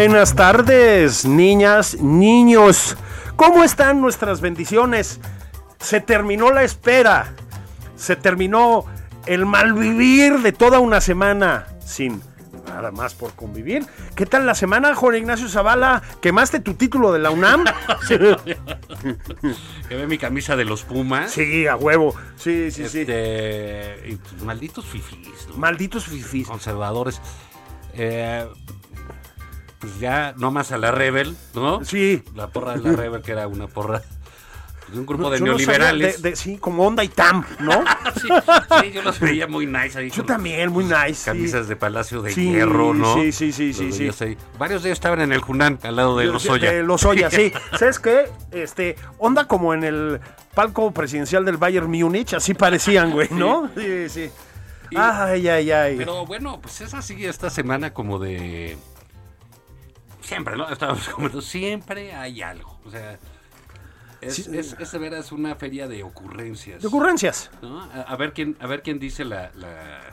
Buenas tardes, niñas, niños. ¿Cómo están nuestras bendiciones? Se terminó la espera. Se terminó el malvivir de toda una semana sin nada más por convivir. ¿Qué tal la semana, Juan Ignacio Zavala? ¿Quemaste tu título de la UNAM? Que ve mi camisa de los Pumas. sí, a huevo. Sí, sí, sí. Este, y, pues, malditos fifís, ¿no? Malditos fifís. conservadores. Eh, pues ya, no más a la Rebel, ¿no? Sí. La porra de la Rebel, que era una porra pues, un grupo de Yo no sabía neoliberales. de- de- sí, como onda y tam, ¿no? sí, sí, yo los veía muy nice ahí. Yo también, muy nice. sí. Camisas de Palacio de Sí, Hierro, ¿no? sí, sí, sí, Los sí, sí. Varios de ellos estaban en el Junán, al lado de los Oya. De Lozoya, sí. ¿Sabes qué? Este, onda como en el palco presidencial del Bayern Múnich, así parecían, güey, ¿no? Sí, sí. Y- Ay, ay, ay. Pero bueno, pues esa sigue esta semana como de. Siempre, ¿no? Estábamos comentando, siempre hay algo. O sea, es, Sí. es, es de veras una feria de ocurrencias. De ocurrencias. ¿no? A, a ver quién, a ver quién dice la. la eh,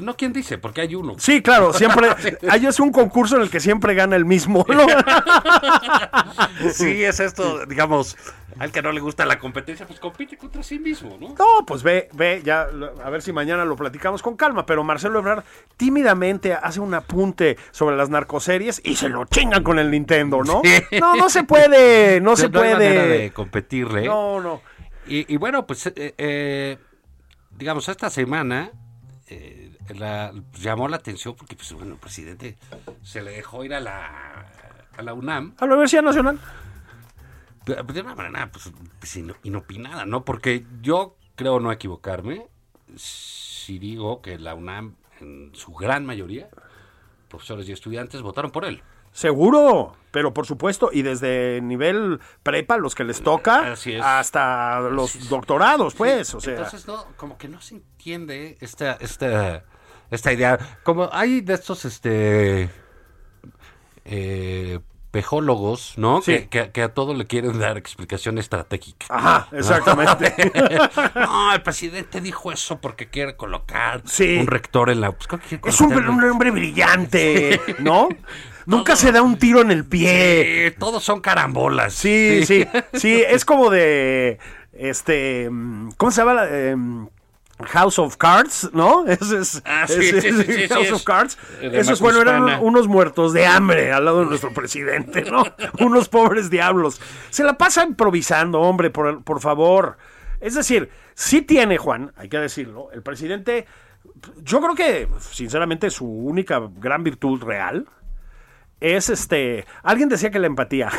no quién dice, porque hay uno. Sí, claro, siempre. Hay es un concurso en el que siempre gana el mismo, ¿no? Sí, es esto, digamos, al que no le gusta la competencia, pues compite contra sí mismo, ¿no? No, pues ve, ve, ya, a ver si mañana lo platicamos con calma, pero Marcelo Ebrard tímidamente hace un apunte sobre las narcoseries y se lo chingan con el Nintendo, ¿no? Sí. No, no se puede, no se hay manera de puede. competirle. No, no. Y, y bueno, pues, eh, eh, digamos, esta semana eh, la- llamó la atención porque, pues, bueno, el presidente se le dejó ir a la, a la UNAM A la Universidad Nacional. de de una manera, pues, pues, ino- inopinada, ¿no? Porque yo creo no equivocarme si digo que la UNAM, en su gran mayoría, profesores y estudiantes votaron por él. Seguro, pero por supuesto, y desde nivel prepa, los que les toca, hasta los doctorados, pues, o sea. Entonces, no, como que no se entiende esta, esta, esta idea. Como hay de estos, este, eh, pejólogos, ¿no? Sí. Que, que- que a todo le quieren dar explicación estratégica. Ajá, exactamente. no, el presidente dijo eso porque quiere colocar Sí. un rector en la... pues, ¿cómo quiere es un, un hombre brillante, ¿no? Nunca se da un tiro en el pie. Todos son carambolas. Sí, sí, sí, es como de, este, mm, ¿cómo se llama? la- em, House of Cards, ¿no? Ese es, Ah, sí, ese sí, House of Cards. Esos, bueno, eran unos muertos de hambre al lado de nuestro presidente, ¿no? unos pobres diablos. Se la pasa improvisando, hombre, por, por favor. Es decir, sí tiene, Juan, hay que decirlo, el presidente, yo creo que, sinceramente, su única gran virtud real es este. Alguien decía que la empatía.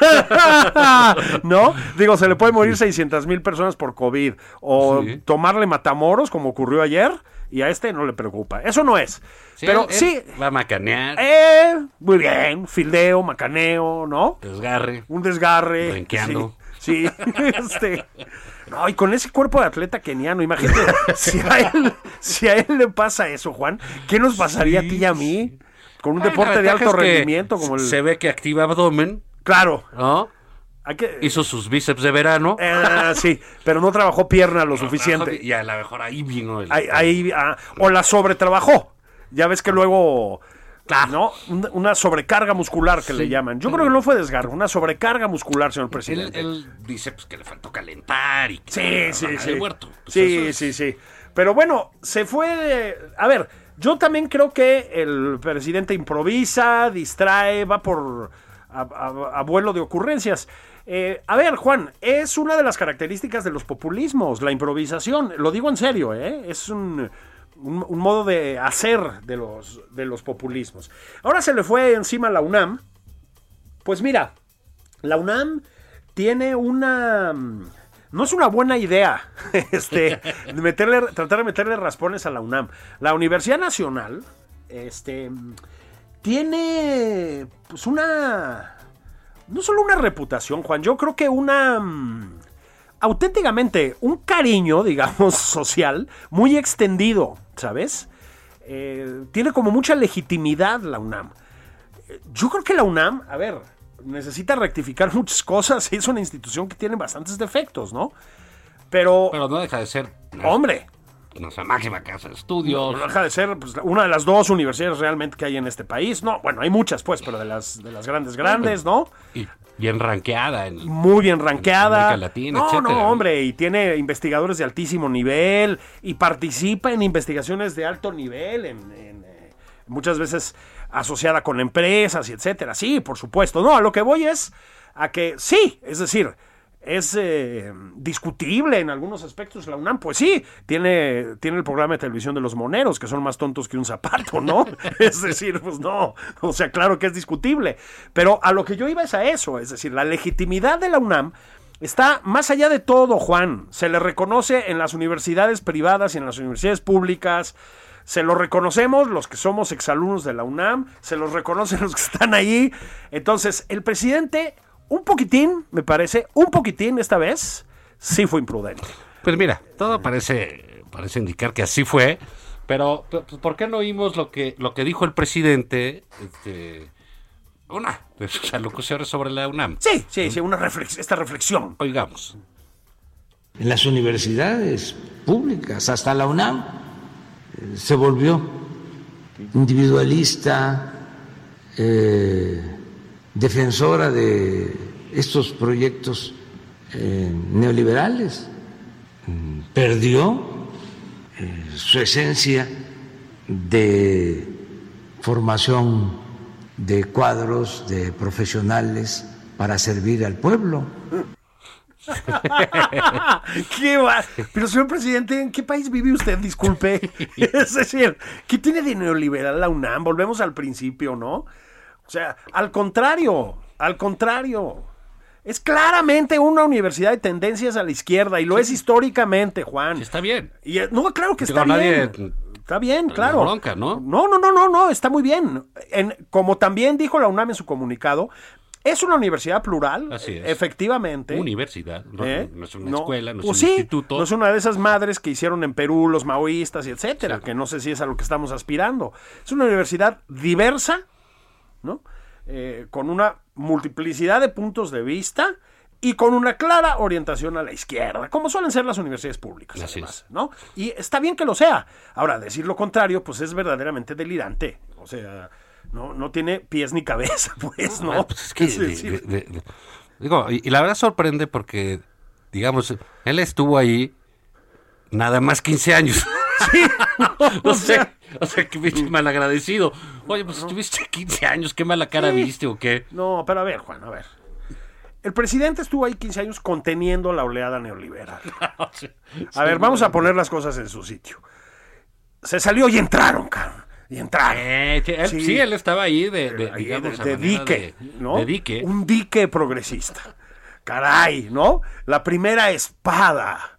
¿No? Digo, se le puede morir 600 mil personas por COVID. O Sí. tomarle matamoros, como ocurrió ayer. Y a este no le preocupa. Eso no es. Pero él- sí. Va a macanear, Eh, muy bien. Fildeo, macaneo, ¿no? desgarre. Un desgarre. Sí. este. No, y con ese cuerpo de atleta keniano, imagínate, si a él, si a él le pasa eso, Juan, ¿qué nos pasaría a ti y a mí? Con un Ay, deporte de alto es que rendimiento como el. Se ve que activa abdomen, Claro, ¿no? hay que. Hizo sus bíceps de verano. Eh, sí, pero no trabajó pierna lo suficiente. Y a lo mejor ahí vino el... Ahí, ahí, ah, o la sobretrabajó. Ya ves que luego. ¿No? Un- Una sobrecarga muscular que le llaman. Yo creo que no fue desgarro, una sobrecarga muscular, señor Él, presidente. él dice pues, que le faltó calentar y que Sí, sí, sí. el huerto. Pues sí, es- sí, sí. Pero bueno, se fue. A ver, yo también creo que el presidente improvisa, distrae, va por a, de ocurrencias. Eh, a ver, Juan, es una de las características de los populismos, la improvisación. Lo digo en serio, ¿eh? Es un, un- modo de hacer de los, de los populismos. Ahora se le fue encima la UNAM. Pues mira, la UNAM tiene una. No es una buena idea este, meterle, tratar de meterle raspones a la UNAM. La Universidad Nacional este, tiene pues una. No solo una reputación, Juan, yo creo que una. mm, auténticamente un cariño, digamos, social muy extendido, ¿sabes? Eh, tiene como mucha legitimidad la UNAM yo creo que la UNAM, a ver, necesita rectificar muchas cosas. Es una institución que tiene bastantes defectos, ¿no? Pero, Pero no deja de ser hombre, nuestra máxima casa de estudios. no deja de ser pues, una de las dos universidades realmente que hay en este país. No, bueno, hay muchas, pues, pero de las, de las grandes, grandes, ¿no? Y bien rankeada. En, Muy bien rankeada. América Latina, no, etcétera, no, ¿no? hombre, y tiene investigadores de altísimo nivel y participa en investigaciones de alto nivel, en, en, eh, muchas veces asociada con empresas y etcétera. Sí, por supuesto. No, a lo que voy es a que sí, es decir, es eh, discutible en algunos aspectos la UNAM. Pues sí, tiene, tiene el programa de televisión de los moneros, que son más tontos que un zapato, ¿no? es decir, pues no, o sea, claro que es discutible. Pero a lo que yo iba es a eso, es decir, la legitimidad de la UNAM está más allá de todo, Juan. Se le reconoce en las universidades privadas y en las universidades públicas. Se lo reconocemos los que somos exalumnos de la UNAM, se los reconocen los que están ahí. Entonces, el presidente, un poquitín, me parece, un poquitín esta vez, sí fue imprudente. Pues mira, todo parece, parece indicar que así fue. Pero, ¿por qué no oímos lo que, lo que dijo el presidente? Este, una de sus alocuciones sobre la UNAM. Sí, sí, sí, una reflex- esta reflexión. Oigamos. en las universidades públicas, hasta la UNAM se volvió individualista, eh, defensora de estos proyectos eh, neoliberales, perdió eh, su esencia de formación de cuadros, de profesionales para servir al pueblo. ¿Qué va? Pero, señor presidente, ¿en qué país vive usted? Disculpe. Es decir, ¿qué tiene de neoliberal la UNAM? Volvemos al principio, ¿no? O sea, al contrario, al contrario. Es claramente una universidad de tendencias a la izquierda y lo es históricamente, Juan. Sí, está bien. Y, eh, no, claro que Digo, está nadie- bien. Está bien, claro. bronca, ¿no? No, no, no, no, no, está muy bien. En- como también dijo la UNAM en su comunicado, es una universidad plural, Así es. efectivamente. Universidad, no, ¿Eh? no es una No. escuela, no es Pues un sí, instituto. No es una de esas madres que hicieron en Perú los maoístas y etcétera, que no sé si es a lo que estamos aspirando. Es una universidad diversa, ¿no? Eh, con una multiplicidad de puntos de vista y con una clara orientación a la izquierda, como suelen ser las universidades públicas, Así además, es. ¿no? Y está bien que lo sea. Ahora, decir lo contrario, pues es verdaderamente delirante. O sea, no, no tiene pies ni cabeza, pues, ¿no? Ah, pues es que, Es de- decir, de- de- digo, y, y la verdad sorprende porque, digamos, él estuvo ahí nada más 15 años. o sea, o sea, que pinche malagradecido. Oye, pues estuviste 15 años, qué mala cara Sí. viste o qué. No, pero a ver, Juan, a ver. El presidente estuvo ahí 15 años conteniendo la oleada neoliberal. A ver, vamos a poner las cosas en su sitio. Se salió y entraron, cabrón. Y entraron. Eh, sí, él, Sí. sí, él estaba ahí de, de, Ahí, digamos, de, a de manera dique, ¿no? de dique. Un dique progresista. Caray, ¿no? La primera espada.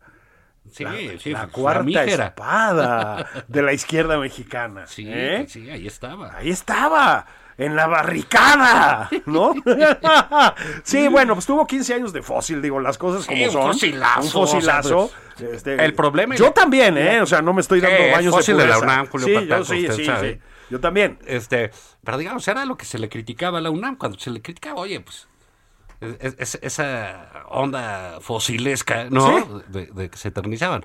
Sí, la, sí, la cuarta espada de la izquierda mexicana. Sí, ¿eh? sí, ahí estaba. Ahí estaba, en la barricada, ¿no? sí, bueno, pues tuvo 15 años de fósil, digo, las cosas Sí, como un son. fosilazo, Un fosilazo. o sea, Este, el problema Yo también, ¿eh? O sea, no me estoy dando baños fósil de de la. UNAM, Julio Sí, yo sí, sí, sabe. sí. Yo también. Este, pero digamos, era lo que se le criticaba a la UNAM, cuando se le criticaba, oye, pues, es- es- esa onda fosilesca, ¿no? Sí. De, de que se eternizaban.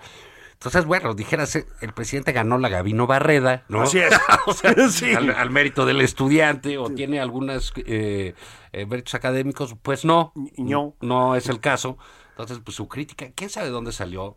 Entonces, bueno, dijeras, el presidente ganó la Gabino Barreda, ¿no? Así es. o sea, Sí. al, al mérito del estudiante, o tiene algunos eh, eh, méritos académicos, pues no. No. No es el caso. Entonces, pues su crítica, quién sabe dónde salió.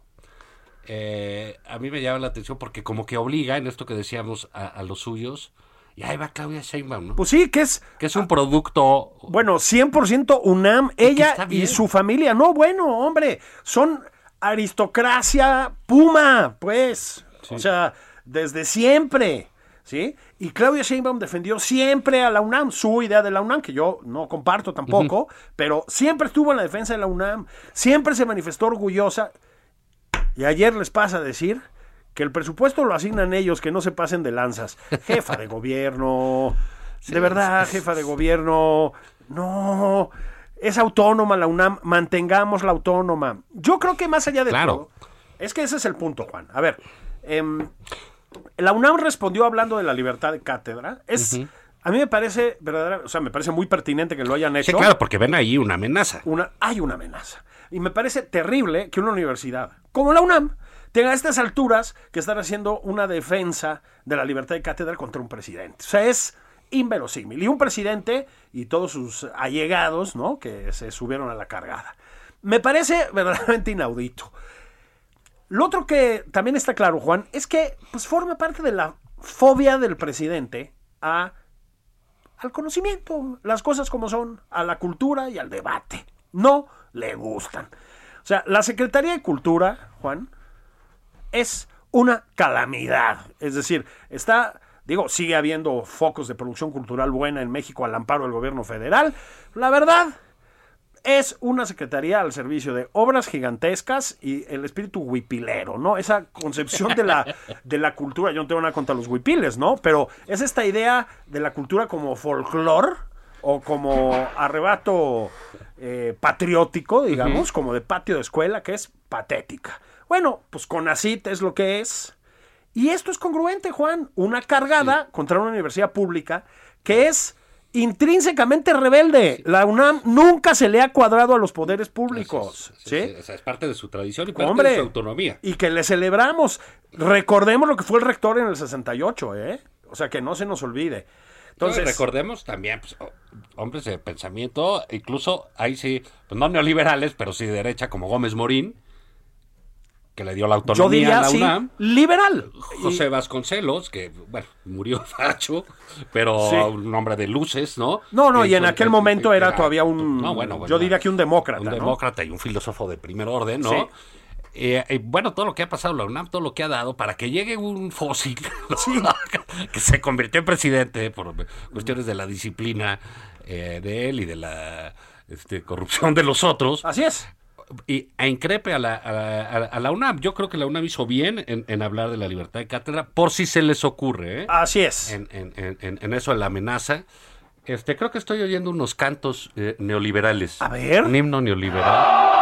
eh, a mí me llama la atención porque como que obliga en esto que decíamos a, a los suyos. Y ahí va Claudia Sheinbaum, ¿no? Pues sí, que es, que es un producto... bueno, 100% UNAM, ella y su familia. No, bueno, hombre, son aristocracia puma, pues. O sea, desde siempre, ¿sí? Y Claudia Sheinbaum defendió siempre a la UNAM, su idea de la UNAM, que yo no comparto tampoco, pero siempre estuvo en la defensa de la UNAM, siempre se manifestó orgullosa. Y ayer les pasa a decir que el presupuesto lo asignan ellos, que no se pasen de lanzas. Jefa de gobierno, de verdad, jefa de gobierno, no, es autónoma la UNAM, mantengamos la autónoma. Yo creo que más allá de Claro. todo, es que ese es el punto, Juan. A ver, em, la UNAM respondió hablando de la libertad de cátedra. Es, a mí me parece verdadera, o sea, me parece muy pertinente que lo hayan hecho Sí, claro, porque ven ahí una amenaza. una, hay una amenaza. Y me parece terrible que una universidad como la UNAM tenga a estas alturas que estar haciendo una defensa de la libertad de cátedra contra un presidente. O sea, es inverosímil. Y un presidente y todos sus allegados, ¿no? Que se subieron a la cargada. Me parece verdaderamente inaudito. Lo otro que también está claro, Juan, es que pues forma parte de la fobia del presidente a al conocimiento, las cosas como son, a la cultura y al debate. No le gustan. O sea, la Secretaría de Cultura, Juan, es una calamidad. Es decir, está, digo, sigue habiendo focos de producción cultural buena en México al amparo del gobierno federal. La verdad, es una secretaría al servicio de obras gigantescas y el espíritu huipilero, ¿no? Esa concepción de la, de la cultura, yo no tengo nada contra los huipiles, ¿no? Pero es esta idea de la cultura como folclor o como arrebato eh, patriótico, digamos, como de patio de escuela, que es patética. Bueno, pues CONACIT es lo que es. Y esto es congruente, Juan. Una cargada contra una universidad pública que es intrínsecamente rebelde. La UNAM nunca se le ha cuadrado a los poderes públicos. Sí, ¿sí? sí, o sea, es parte de su tradición y parte Hombre, de su autonomía. Y que le celebramos. Recordemos lo que fue el rector en el 68, ¿eh? O sea, que no se nos olvide. Entonces, recordemos también, pues, ho- hombres de pensamiento, incluso ahí sí, pues no neoliberales, pero sí de derecha, como Gómez Morín, que le dio la autonomía yo diría a la sí, UNAM. liberal. José Vasconcelos, que, bueno, murió facho, pero Sí. un hombre de luces, ¿no? No, no, y en aquel momento era todavía un- No, bueno, bueno, yo diría que un demócrata, Un ¿no? demócrata y un filósofo de primer orden, ¿no? Sí. Eh, eh, bueno, todo lo que ha pasado la UNAM, todo lo que ha dado para que llegue un fósil que se convirtió en presidente por cuestiones de la disciplina eh, de él y de la este, corrupción de los otros Así es. Y a increpe a la, a, a la- UNAM. Yo creo que la UNAM hizo bien en, en hablar de la libertad de cátedra, por si se les ocurre, ¿eh? Así es. en, en- en- en- en eso de la amenaza. Este, creo que estoy oyendo unos cantos eh, neoliberales. A ver. Un himno neoliberal.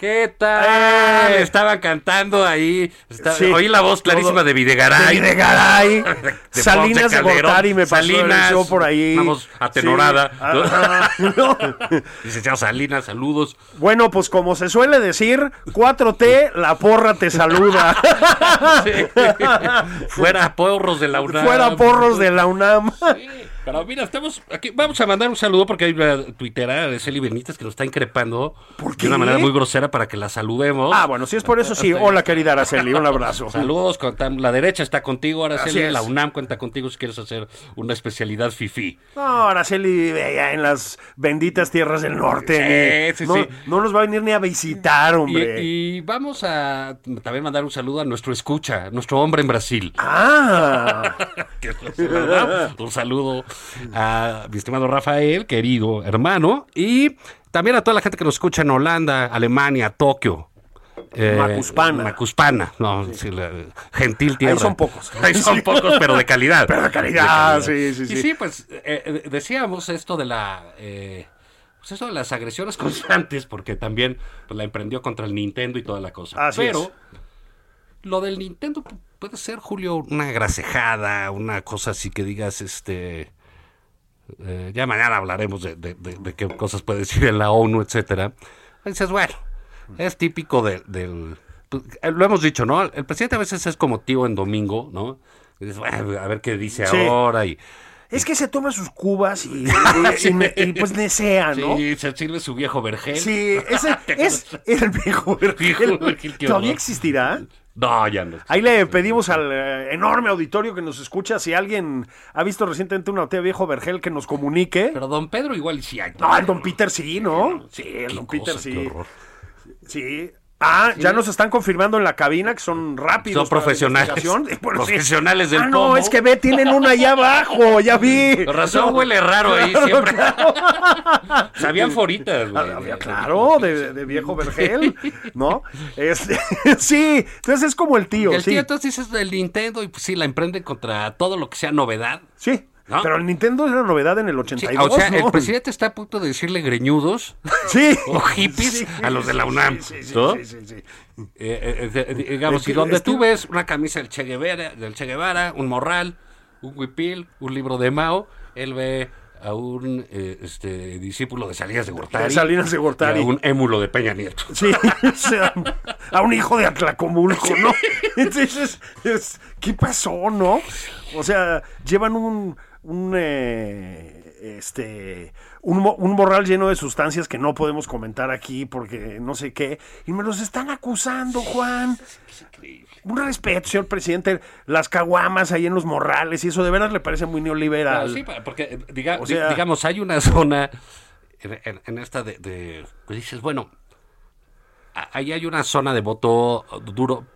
¿Qué tal? Eh. Estaban cantando ahí. Sí. Oí la voz clarísima Todo- de Videgaray. De Videgaray. De Salinas de Calderón. Gortari me pasó Salinas, yo por ahí. voz atenorada. Sí. Ajá. No. Licenciado Salinas, saludos. Bueno, pues como se suele decir, 4T, la porra te saluda. Fuera porros de la UNAM. Fuera porros de la UNAM. Pero mira, estamos aquí. Vamos a mandar un saludo porque hay una tuitera de Celi Benítez que nos está increpando ¿Por de una manera muy grosera para que la saludemos. Ah, bueno, si es por eso, sí. Hola, querida Araceli, un abrazo. Saludos, la derecha está contigo, Araceli, la UNAM cuenta contigo si quieres hacer una especialidad FIFI. No, Araceli allá en las benditas tierras del norte. Sí, sí, no, sí. no nos va a venir ni a visitar, hombre. Y, y vamos a también mandar un saludo a nuestro escucha, nuestro hombre en Brasil. Ah, un saludo a mi estimado Rafael, querido hermano, y también a toda la gente que nos escucha en Holanda, Alemania, Tokio. Eh, Macuspana. Macuspana, no, sí, la- gentil tierra. son pocos. Ahí son pocos, pero de calidad. Pero de calidad, sí, sí, Y sí. sí, pues eh, decíamos esto de la... eh, pues eso de las agresiones constantes, porque también pues, la emprendió contra el Nintendo y toda la cosa. Así pero es. lo del Nintendo pu- puede ser, Julio, una grasejada, una cosa así que digas, este... eh, ya mañana hablaremos de, de- de- de qué cosas puede decir en la ONU, etcétera. Dices, bueno, es típico de- del... pues, eh, lo hemos dicho, ¿no? El presidente a veces es como tío en domingo, ¿no? Y dices, bueno, a ver qué dice Sí. ahora y... Es que se toma sus cubas y, pues nesea, ¿no? Sí, se sirve su viejo vergel. Sí, ese es el viejo vergel. ¿Todavía existirá? No, ya no. Ahí le pedimos al eh, enorme auditorio que nos escucha si alguien ha visto recientemente una de viejo vergel que nos comunique. Pero don Pedro igual y sí hay. No, el don Peter sí, ¿no? Sí, el don cosa, Peter qué sí. Sí. Ah, ya nos están confirmando en la cabina que son rápidos. Son profesionales. sí. Profesionales del Ah, no, pomo. es que ve, tienen una allá abajo, ya vi. Con razón huele raro ahí siempre. Sabían foritas, güey. Había, claro, de, de viejo vergel, ¿no? Este, sí, entonces es como el tío, El sí. tío entonces dices del Nintendo y pues sí, la emprende contra todo lo que sea novedad. Sí, ¿No? pero el Nintendo era novedad en el Sí, 82, o sea, el presidente está a punto de decirle greñudos Sí. o hippies a los de la UNAM. Sí, sí, ¿no? sí, sí, sí. Eh, eh, eh, digamos, y donde tú ves una camisa del Che Guevara, del Che Guevara, un morral, un huipil, un libro de Mao, él ve a un eh, este, discípulo de Salinas de Gortari. De Salinas de Gortari. y a un émulo de Peña Nieto. Sí, o sea, a un hijo de Atlacomulco, ¿no? Entonces, es- ¿qué pasó, no? O sea, llevan un, un eh, este, un, un morral lleno de sustancias que no podemos comentar aquí porque no sé qué, y me los están acusando, Juan. Un respeto, señor presidente, las caguamas ahí en los morrales, y eso de veras le parece muy neoliberal. Sí, porque eh, diga- O sea- di- digamos, hay una zona en, esta de, de- pues dices, bueno, ahí hay una zona de voto duro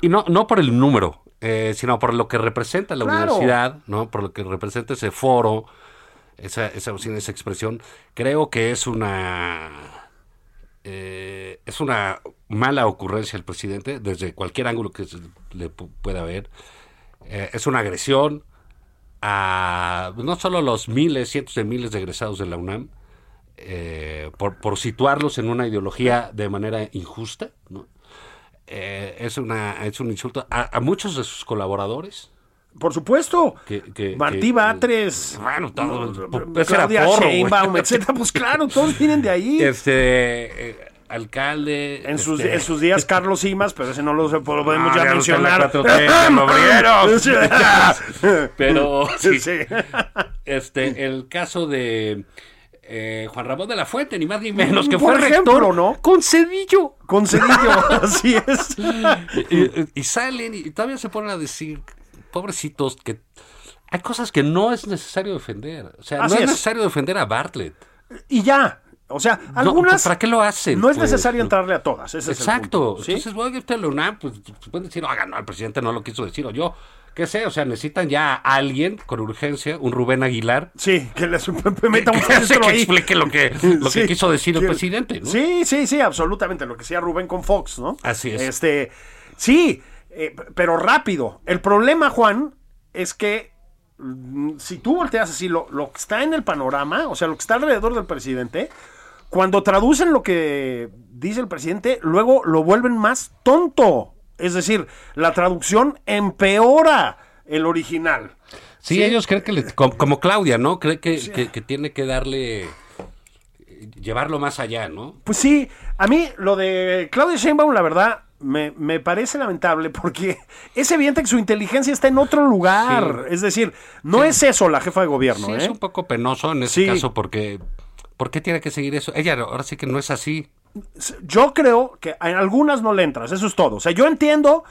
y no, no por el número, eh, sino por lo que representa la Claro. universidad, ¿no? Por lo que representa ese foro, esa, esa, esa expresión. Creo que es una eh, es una mala ocurrencia del presidente desde cualquier ángulo que se le pu- pueda ver. Eh, es una agresión a no solo los miles, cientos de miles de egresados de la UNAM, eh, por, por situarlos en una ideología de manera injusta, ¿no? Eh, es, una, es un insulto a, a muchos de sus colaboradores. Por supuesto. Que- que- Martí que- Batres. Bueno, todos, Claudia porro. Sheinbaum, etcétera. Pues claro, todos vienen de ahí. Este eh, alcalde. En sus, este, en sus días Carlos Simas, pero ese no lo podemos Ah, ya no mencionar. 4T, ya abrieron. Pero sí, Sí. este, el caso de eh, Juan Ramón de la Fuente, ni más ni menos, que Por fue ejemplo, rector ¿no? con Cedillo. Con Cedillo, así es. Y, y salen y todavía se ponen a decir, pobrecitos, que hay cosas que no es necesario defender. O sea, Así no es, es. necesario defender a Bartlett. Y ya. O sea, No, algunas. ¿Para qué lo hacen? No es pues? necesario entrarle a todas. Ese es el Exacto. punto, ¿sí? Entonces, bueno, que usted lo UNAM, pues, pues, pueden decir, oiga, no, el presidente no lo quiso decir, o yo, qué sé, o sea, necesitan ya a alguien con urgencia, un Rubén Aguilar, Sí, que les meta un que, que explique lo que, lo que quiso decir el presidente, ¿no? Sí, sí, sí, absolutamente. Lo que decía Rubén con Fox, ¿no? Así es. Este, sí, eh, pero rápido. El problema, Juan, es que mm, si tú volteas así lo, lo que está en el panorama, o sea, lo que está alrededor del presidente, cuando traducen lo que dice el presidente, luego lo vuelven más tonto. Es decir, la traducción empeora el original. Sí, ellos creen que, le- como, como Claudia, ¿no? Cree que, que- que tiene que darle, eh, llevarlo más allá, ¿no? Pues sí, a mí lo de Claudia Sheinbaum, la verdad, me, me parece lamentable porque es evidente que su inteligencia está en otro lugar. Sí. Es decir, no es eso la jefa de gobierno. Sí, ¿eh? es un poco penoso en ese Sí. caso porque, ¿por qué tiene que seguir eso? Ella ahora sí que no es así. Yo creo que en algunas no le entras, eso es todo. O sea, yo entiendo,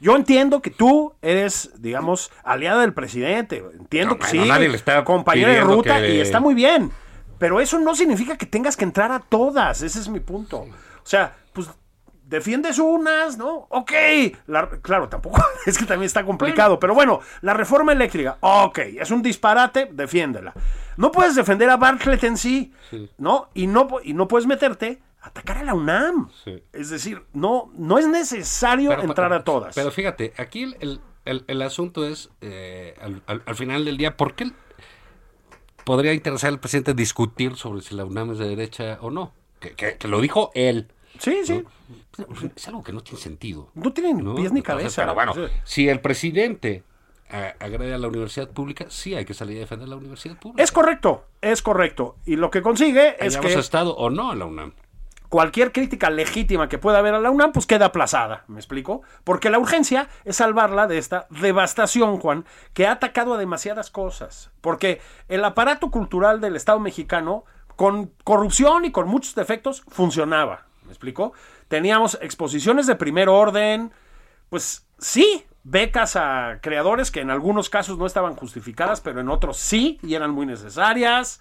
yo entiendo que tú eres, digamos, aliada del presidente. Entiendo No, que bueno, sí, nadie le está compañera de ruta que- y está muy bien. Pero eso no significa que tengas que entrar a todas. Ese es mi punto. O sea, pues defiendes unas, ¿no? Ok. La- claro, tampoco es que también está complicado. Pero bueno, la reforma eléctrica, ok, es un disparate, defiéndela. No puedes defender a Bartlett en sí, ¿no? Y no, y no puedes meterte atacar a la UNAM. Sí. Es decir, no, no es necesario Pero- entrar a todas. Pero fíjate, aquí el, el- el- el asunto es, eh, al, al- al final del día, ¿por qué podría interesar al presidente discutir sobre si la UNAM es de derecha o no? Que, que- que lo dijo él. sí, sí. Es algo que no tiene sentido. No tienen ¿no? pies ni cabeza. Pero bueno, Sí. si el presidente eh, agrede a la universidad pública, sí hay que salir a defender la universidad pública. Es correcto, es correcto. Y lo que consigue es que estado o no en la UNAM. Cualquier crítica legítima que pueda haber a la UNAM, pues queda aplazada, ¿me explico? Porque la urgencia es salvarla de esta devastación, Juan, que ha atacado a demasiadas cosas. Porque el aparato cultural del Estado mexicano, con corrupción y con muchos defectos, funcionaba, ¿me explico? Teníamos exposiciones de primer orden, pues sí, becas a creadores que en algunos casos no estaban justificadas, pero en otros sí y eran muy necesarias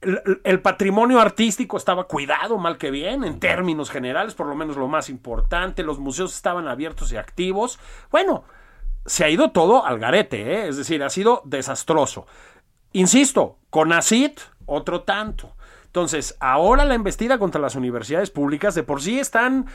el, patrimonio artístico estaba cuidado mal que bien, en términos generales, por lo menos lo más importante, los museos estaban abiertos y activos. Bueno, se ha ido todo al garete, ¿eh? es decir, ha sido desastroso. Insisto, con ACID, otro tanto. Entonces, ahora la embestida contra las universidades públicas de por sí están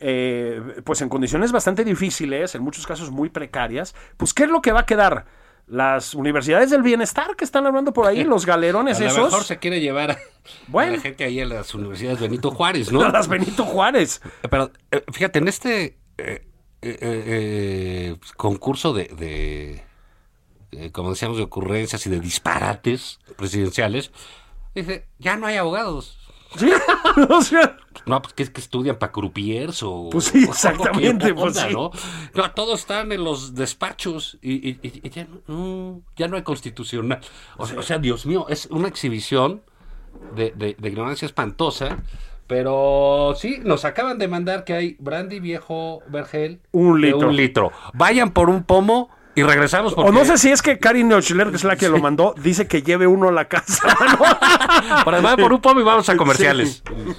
eh, pues en condiciones bastante difíciles, en muchos casos muy precarias, pues ¿qué es lo que va a quedar? Las universidades del bienestar que están hablando por ahí, los galerones a esos. A lo mejor se quiere llevar a, bueno, a la gente ahí a las universidades Benito Juárez, ¿no? A las Benito Juárez. Pero eh, fíjate, en este eh, eh, concurso de, de como decíamos, de ocurrencias y de disparates presidenciales, dice, ya no hay abogados. Sí, o sea, no, pues que es que estudian para croupiers o. Pues sí, exactamente. Onda, pues sí. ¿no? ¿no? todos están en los despachos y, y, y ya, no, ya, no, hay constitucional. O sea, o sea, Dios mío, es una exhibición de, de, de, ignorancia espantosa. Pero sí, nos acaban de mandar que hay brandy viejo vergel. Un litro. un litro. Vayan por un pomo. Y regresamos porque... O no sé si es que Karin Neuchler, que es la que sí. lo mandó, dice que lleve uno a la casa. ¿no? Para además por un pomo y vamos a comerciales. Sí.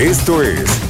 Esto es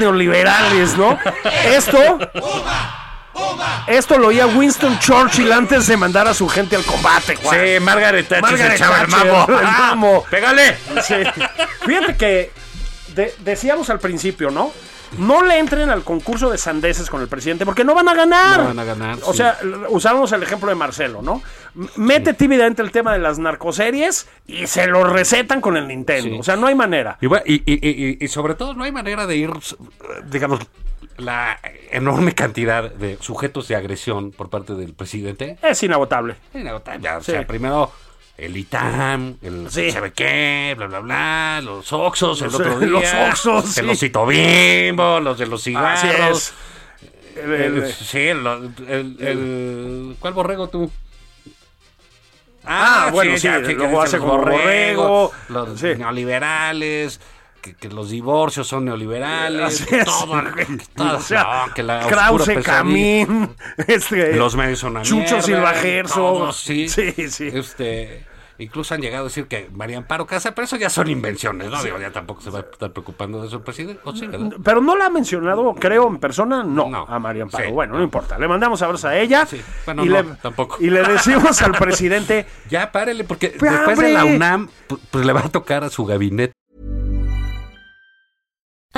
Neoliberales, ¿no? Esto. Esto lo oía Winston Churchill antes de mandar a su gente al combate, Juan. Sí, Margaret Thatcher Margaret se echaba el mamo. el mamo. ¡Pégale! Sí. Fíjate que de- decíamos al principio, ¿no? No le entren al concurso de sandeces con el presidente porque no van a ganar. No van a ganar, O sí. sea, usábamos el ejemplo de Marcelo, ¿no? Mete tímidamente el tema de las narcoseries y se lo recetan con el Nintendo. Sí. O sea, no hay manera. Y, bueno, y, y- y- y sobre todo no hay manera de ir, digamos, la enorme cantidad de sujetos de agresión por parte del presidente. Es inagotable. Inagotable, ya, O sea, primero el ITAM, el Sí. sabe qué, bla, bla, bla, los Oxos el Los- otro día. los Oxxos, El sí. osito bimbo, los de los cigarros. Así es. El- El- el- sí, el, el- el- ¿Cuál borrego tú? Ah, bueno, sí, ya, que- luego hace los como borrego, los sí. neoliberales, que, que los divorcios son neoliberales, todo, todo, O sea, no, que la Krause. Camín, este, Los medios son Chucho Silva Gerso. sí. Sí, sí. Este, incluso han llegado a decir que María Amparo Casa, pero eso ya son invenciones, ¿no? Digo, ya tampoco se va a estar preocupando de eso el presidente. ¿O sí? Pero no la ha mencionado, creo, en persona, no, No. a María Amparo. Sí, bueno, no. no. importa. Le mandamos abrazos a ella. Sí. Bueno, y, no, le, tampoco. y le decimos al presidente, Ya párele, porque Pues, después de la. UNAM, pu- pues le va a tocar a su gabinete.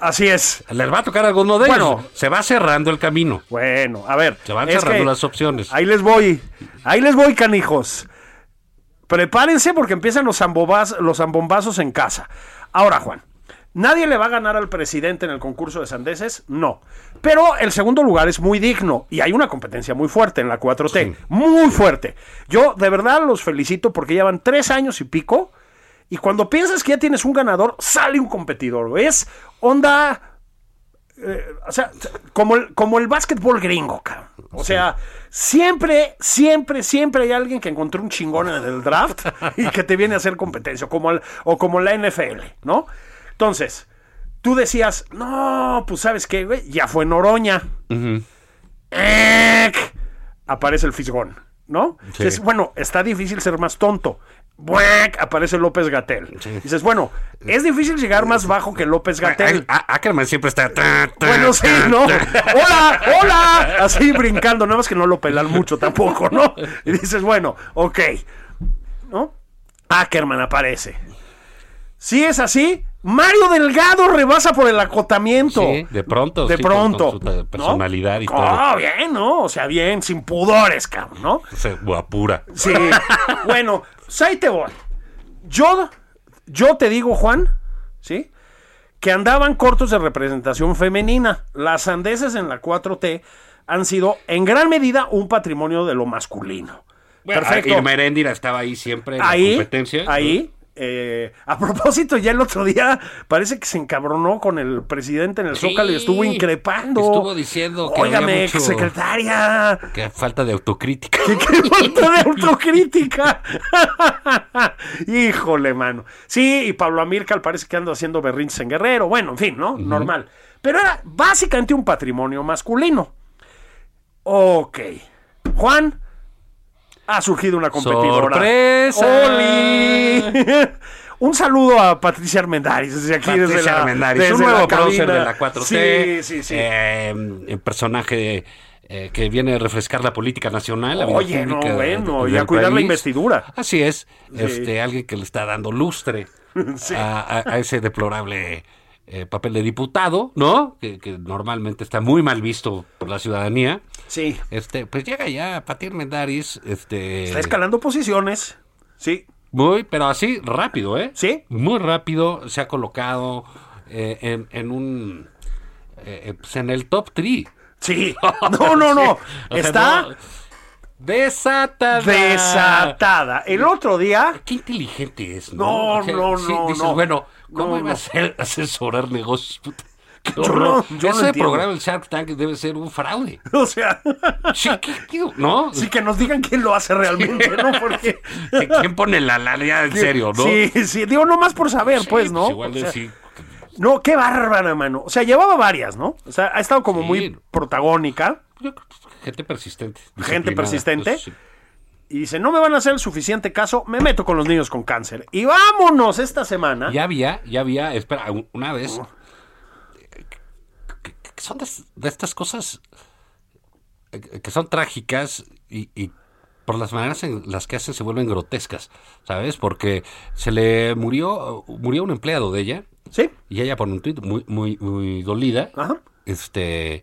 Así es. Les va a tocar alguno de Bueno. ellos. Se va cerrando el camino. Bueno, a ver. Se van cerrando las opciones. Ahí les voy. Ahí les voy, canijos. Prepárense porque empiezan los, zambobaz- los zambombazos en casa. Ahora, Juan, ¿Nadie le va a ganar al presidente en el concurso de sandeces? No. Pero el segundo lugar es muy digno y hay una competencia muy fuerte en la 4T. Muy fuerte. Yo de verdad los felicito porque llevan tres años y pico y cuando piensas que ya tienes un ganador, sale un competidor. Es onda... eh, o sea, como el, como el básquetbol gringo, cabrón. O sea, siempre, siempre, siempre hay alguien que encontró un chingón en el draft y que te viene a hacer competencia, como, el- o como la NFL, ¿no? Entonces, tú decías, no, pues sabes qué, güey, ya fue Noroña. ¡Ec! Aparece el fisgón, ¿no? Sí. Bueno, está difícil ser más tonto. Aparece López Gatel. Dices, bueno, es difícil llegar más bajo que López Gatel. Ackerman siempre está. ta, ta, Bueno, sí, ¿no? ta. ¡Hola! ¡Hola! Así brincando, nada más que no lo pelan mucho tampoco, ¿no? Y dices, bueno, ok. ¿No? Ackerman aparece. Si es así, Mario Delgado rebasa por el acotamiento. Sí, de pronto, De sí, pronto. con su ¿no? personalidad y Oh, todo. bien, ¿no? O sea, bien, sin pudores, cabrón, ¿no? O sea, guapura. Sí. bueno, pues ahí te voy. Yo, yo te digo, Juan, ¿sí? Que andaban cortos de representación femenina. Las andeses en la 4T han sido en gran medida un patrimonio de lo masculino. Bueno, Perfecto. Irma Heréndira estaba ahí siempre en ahí, la competencia. ahí. Eh, a propósito, ya el otro día parece que se encabronó con el presidente en el Sí, Zócalo y estuvo increpando. estuvo diciendo que Óigame, mucho- secretaria. Que falta de autocrítica. ¡Qué falta de autocrítica! Híjole, mano. Sí, y Pablo Amílcar parece que anda haciendo berrinches en Guerrero. Bueno, en fin, ¿no? Normal. Pero era básicamente un patrimonio masculino. Ok. Juan, ha surgido una competidora. ¡Sorpresa! ¡Oli! Un saludo a Patricia Armendáriz desde aquí, desde Patricia la, Armendáriz, desde un la nuevo prócer de la 4T. Sí, sí, sí. eh, personaje eh, que viene a refrescar la política nacional. la Oye, no, bueno, y a cuidar la investidura. Así es. Este, alguien que le está dando lustre Sí. a, a- a ese deplorable eh, papel de diputado, ¿no? Que, que normalmente está muy mal visto por la ciudadanía. Sí. Este, pues llega ya Patir Mendaris, este. Está escalando posiciones. Sí. Muy, pero así rápido, ¿eh? Sí. Muy rápido se ha colocado eh, en, en un. eh, eh, pues en el top 3. Sí. No, no, no. Está Desatada. desatada. El otro día. Qué inteligente es, ¿no? No, no, no, dices, no. bueno, ¿cómo No, iba a ser asesorar negocios? Puta, qué no- yo no Ese entiendo. programa, el Shark Tank, debe ser un fraude. O sea. Sí, ¿qué- qué- ¿no? Sí, que nos digan quién lo hace realmente, ¿no? Porque. ¿Quién pone la la ya en serio, no? Sí, sí. Digo, no más por saber, Sí, pues, ¿no? igual O de sea, sí. No, qué bárbara, mano. O sea, llevaba varias, ¿no? O sea, ha estado como muy protagónica. Gente persistente. Gente persistente. pues. Y dice, no me van a hacer el suficiente caso, me meto con los niños con cáncer. Y vámonos esta semana. Ya había, ya había, espera, un- una vez. Que- son de, de estas cosas eh, que son trágicas y, y por las maneras en las que hacen se vuelven grotescas, ¿sabes? Porque se le murió, murió un empleado de ella Sí. y ella pone un tuit muy, muy, muy dolida. Ajá. Este.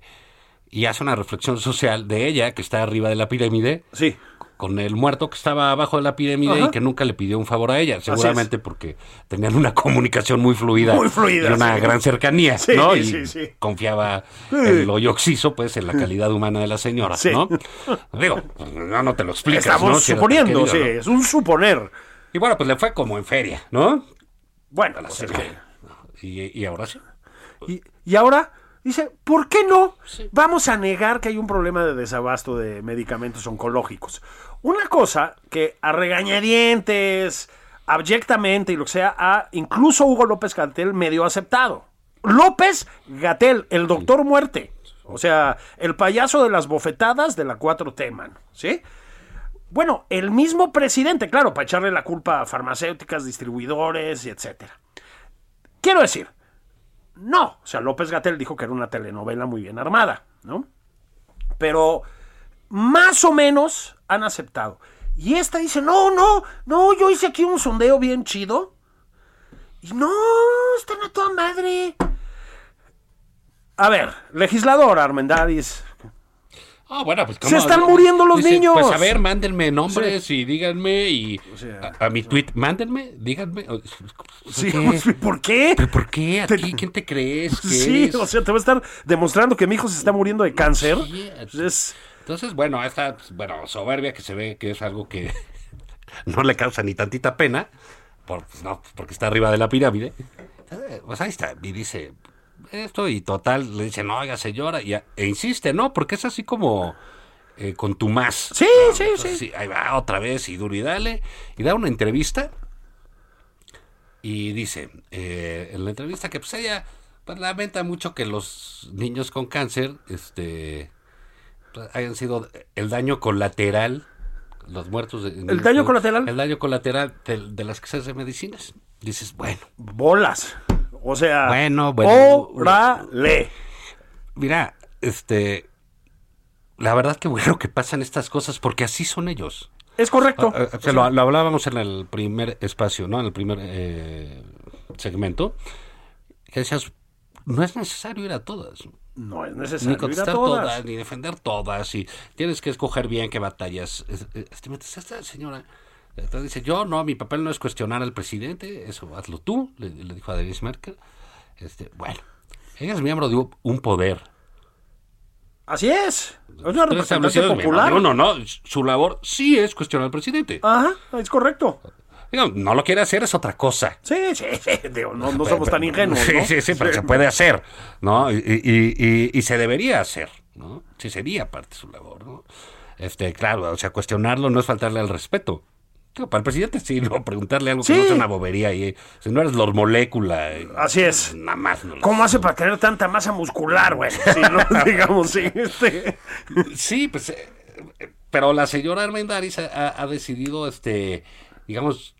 Y hace una reflexión social de ella, que está arriba de la pirámide, Sí. Con el muerto que estaba abajo de la pirámide Ajá. y que nunca le pidió un favor a ella, seguramente porque tenían una comunicación muy fluida, Muy fluida, y una sí. gran cercanía, Sí, ¿no? Y sí, sí. confiaba en lo yoxiso, pues, en la calidad humana de la señora. ¿no? Digo, no, no te lo explicas, Estamos ¿no? Suponiendo, sí. ¿no? Es un suponer. Y bueno, pues le fue como en feria, ¿no? Bueno, la pues es. Y, y ahora sí. Y, y ahora dice, ¿por qué no? Vamos a negar que hay un problema de desabasto de medicamentos oncológicos. Una cosa que a regañadientes, abyectamente y lo que sea, ha incluso Hugo López Gatel medio aceptado. López Gatel, el doctor muerte. O sea, el payaso de las bofetadas de la 4T, mano. ¿Sí? Bueno, el mismo presidente, claro, para echarle la culpa a farmacéuticas, distribuidores etcétera. Quiero decir, no. O sea, López Gatel dijo que era una telenovela muy bien armada, ¿no? Pero más o menos han aceptado. Y esta dice, no, no, no, yo hice aquí un sondeo bien chido. Y no, están a toda madre. A ver, legislador Armendáriz. Ah, bueno, pues Se están muriendo los niños. Pues a ver, mándenme nombres y díganme y a, a mi tweet, mándenme, díganme. Sí, ¿Qué? pues, ¿por qué? ¿Pero por qué? ¿A ti? ¿Quién te crees? que Sí, eres? o sea, te va a estar demostrando que mi hijo se está muriendo de cáncer. Sí, Pues es- Entonces, bueno, esta pues, bueno, soberbia que se ve que es algo que no le causa ni tantita pena, por, pues, no, porque está arriba de la pirámide. Eh, Pues ahí está, y dice esto y total, le dice, no, oiga señora, y, a- e insiste, ¿no? Porque es así como eh, con tu más. Sí, ¿no? sí, Entonces, sí. Ahí va otra vez y duro y dale, y da una entrevista y dice eh, en la entrevista que pues ella pues, lamenta mucho que los niños con cáncer este pues, hayan sido el daño colateral los muertos de- ¿El daño colateral? el daño colateral de, de las escasez de medicinas dices bueno bolas. O sea, Bueno, bueno. órale. mira este la verdad que bueno que pasan estas cosas porque así son ellos Es correcto. Ah, ah, lo, lo hablábamos en el primer espacio, ¿no? En el primer eh, segmento. Que decías, no es necesario ir a todas. No es Ni necesario ir a contestar todas. todas. ni defender todas. Y tienes que escoger bien qué batallas. Es- es- Este, esta señora entonces dice, yo no, mi papel no es cuestionar al presidente, eso hazlo tú, le, le dijo a Denise Merkel. Este, bueno, ella es miembro de un- poder. Así es. Es una establecidos popular. uno, no, su labor sí es cuestionar al presidente. Ajá, es correcto. Digo, no lo quiere hacer, es otra cosa. Sí, sí, sí. digo, no, no somos tan ingenuos, Sí, ¿no? sí, sí, pero se puede hacer, ¿no? Y, y- y- y se debería hacer, ¿no? Sí, sería parte de su labor, ¿no? Este, claro, o sea, cuestionarlo no es faltarle al respeto. Digo, para el presidente sí, no, preguntarle algo que no sea una bobería y si no eres Lord Molécula. eh, Así es. Nada más. No ¿Cómo hace para tener tanta masa muscular, güey? Sí, ¿no? Digamos, sí. Este. Sí, pues, eh, eh, pero la señora Armendáriz ha, decidido, este, digamos,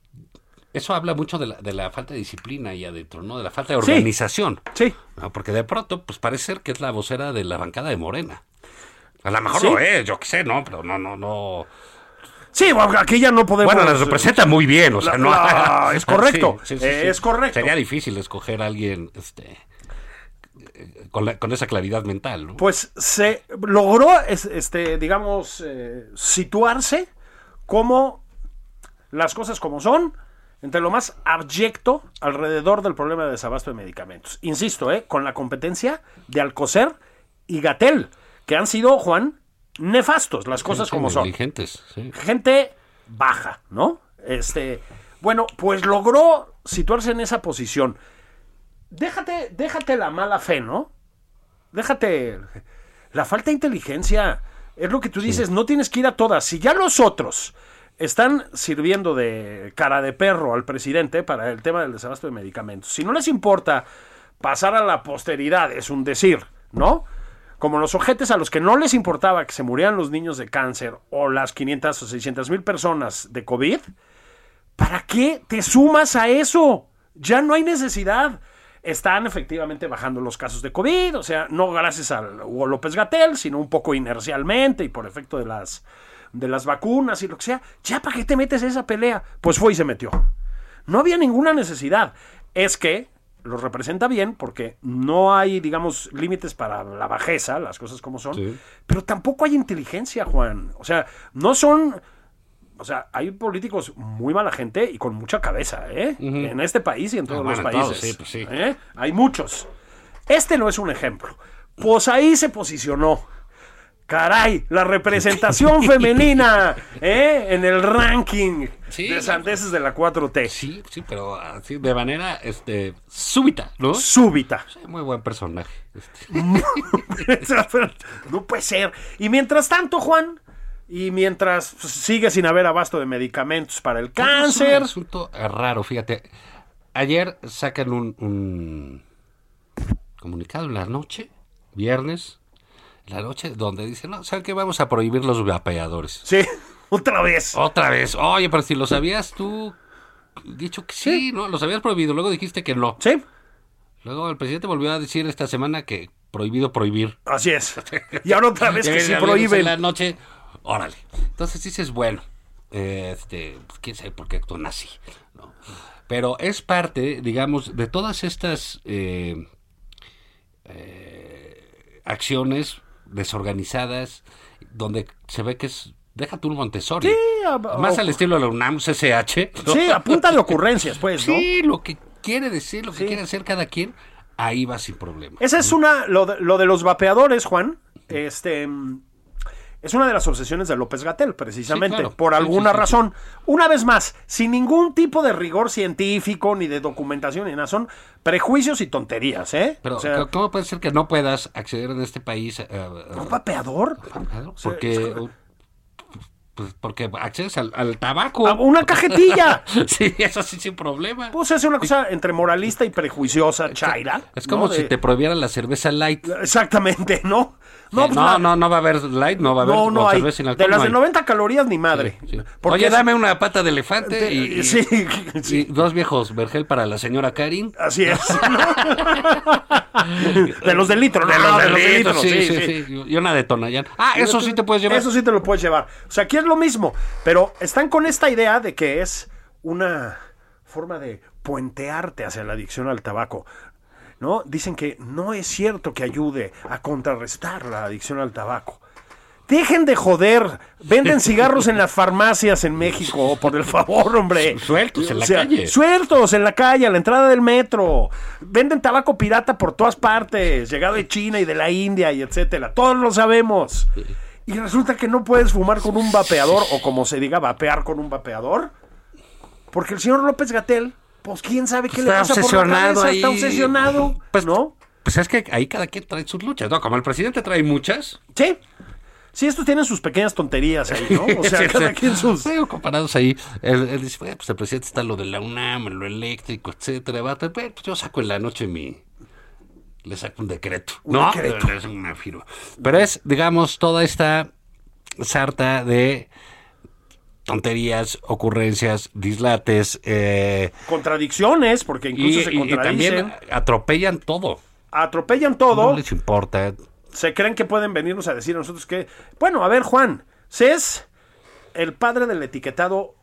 eso habla mucho de la, de la falta de disciplina ahí adentro, ¿no? De la falta de Sí. organización. Sí. No, porque de pronto, pues parece ser que es la vocera de la bancada de Morena. A lo mejor ¿Sí? lo es, yo qué sé, ¿no? Pero no, no, no. Sí, aquí ya no podemos. Bueno, las representa muy bien, o sea, La- no. la- es correcto, eh, es correcto. Sería difícil escoger a alguien, este, eh, con, la- con esa claridad mental, ¿no? Pues se logró, es- este, digamos, eh, situarse como las cosas como son, entre lo más abyecto alrededor del problema de desabasto de medicamentos. Insisto, eh, con la competencia de Alcocer y Gatel, que han sido, Juan, nefastos, las cosas como son. sí. gente baja, ¿no? Este, bueno, pues logró situarse en esa posición. Déjate, déjate la mala fe, ¿no? Déjate la falta de inteligencia. Es lo que tú dices, no tienes que ir a todas. Si ya los otros están sirviendo de cara de perro al presidente para el tema del desabasto de medicamentos, si no les importa pasar a la posteridad, es un decir, ¿no? Como los ojetes a los que no les importaba que se murieran los niños de cáncer o las 500 o 600 mil personas de COVID, ¿para qué te sumas a eso? Ya no hay necesidad. Están efectivamente bajando los casos de COVID, o sea, no gracias a Hugo López Gatel, sino un poco inercialmente y por efecto de las, de las vacunas y lo que sea. ¿Ya para qué te metes a esa pelea? Pues fue y se metió. No había ninguna necesidad. Es que los representa bien porque no hay, digamos, límites para la bajeza, las cosas como son, Sí. pero tampoco hay inteligencia, Juan. O sea, no son... O sea, hay políticos muy mala gente y con mucha cabeza, ¿eh? En este país y en todos Ah, los bueno, países. todos, sí, pues sí. ¿eh? Hay muchos. Este no es un ejemplo. Pues ahí se posicionó. Caray, la representación femenina ¿eh? en el ranking Sí, de sandeces de la 4T. Sí, sí, pero así de manera este súbita, ¿no? Súbita. Sí, muy buen personaje. este. no puede ser. Y mientras tanto, Juan, y mientras sigue sin haber abasto de medicamentos para el Es un cáncer, asunto raro, fíjate. Ayer sacan un, un comunicado en la noche, viernes, la noche, donde dicen, no, ¿saben qué? Vamos a prohibir los vapeadores. sí, otra vez. Otra vez, oye, pero si lo sabías tú, dicho que sí, ¿no? Los habías prohibido, luego dijiste que no. Sí, Luego el presidente volvió a decir esta semana que prohibido prohibir. así es. Y ahora otra vez que sí viernes En la prohíben. noche, órale. Entonces dices, bueno, este, pues, quién sabe por qué actúan así, ¿no? Pero es parte, digamos, de todas estas eh, eh, acciones desorganizadas donde se ve que es. Deja tú un Montessori. Sí, a- Más o- al estilo de la UNAM, CCH. ¿no? Sí, a punta de ocurrencias, pues, ¿no? Sí, lo que quiere decir, lo que Sí. quiere hacer cada quien, ahí va sin problema. Esa es una, lo de, lo de los vapeadores, Juan, este, es una de las obsesiones de López Gatel, precisamente, Sí, claro. por alguna sí, sí, razón. Una vez más, sin ningún tipo de rigor científico, ni de documentación, ni nada, son prejuicios y tonterías, ¿eh? Pero, O sea, ¿cómo puede ser que no puedas acceder en este país? eh, ¿un vapeador? Sea, porque, es- pues, porque accedes al, al tabaco. A una cajetilla. sí, eso sí sin problema. Pues es una cosa entre moralista y prejuiciosa, chaira. es como ¿no? si De- te prohibieran la cerveza light. Exactamente, ¿no? No, pues no, la- no, no va a haber light, no va a haber no, no hay. sin De alcohol. las no de hay. 90 calorías ni madre. Sí. Porque Oye, es- dame una pata de elefante y, y- Sí, y dos viejos vergel para la señora Karin. así es. de los de litro, De no, los de los de litro, sí, sí, sí, sí. sí. Y una de Tonayán. Ah, eso sí te puedes llevar. Eso sí te lo puedes llevar. O sea, aquí es lo mismo. Pero están con esta idea de que es una forma de puentearte hacia la adicción al tabaco. ¿No? Dicen que no es cierto que ayude a contrarrestar la adicción al tabaco. Dejen de joder. Venden cigarros en las farmacias en México, por el favor, hombre. Sueltos en la O sea, calle. Sueltos en la calle, a la entrada del metro. Venden tabaco pirata por todas partes, llegado de China y de la India y etcétera. Todos lo sabemos. Y resulta que no puedes fumar con un vapeador, o como se diga, vapear con un vapeador. Porque el señor López Gatel, pues quién sabe qué le pasa por la obsesionado ahí. está obsesionado. Pues, ¿No? Pues es que ahí cada quien trae sus luchas, ¿no? Como el presidente trae muchas. Sí. Sí, estos tienen sus pequeñas tonterías ahí, ¿no? O sea, Sí, cada sí. quien sus. Sí, comparados ahí. Él, él dice, "Bueno, pues el presidente está lo de la UNAM, lo eléctrico, etcétera. Va, pues, pues yo saco en la noche mi... Le saco un decreto. Un no, decreto. le saco una firma. Pero es, digamos, toda esta sarta de tonterías, ocurrencias, dislates, eh, Contradicciones, porque incluso y, se y- y contradicen. también atropellan todo. atropellan todo. No les importa. se creen que pueden venirnos a decir a nosotros que, bueno, a ver, Juan, es el padre del etiquetado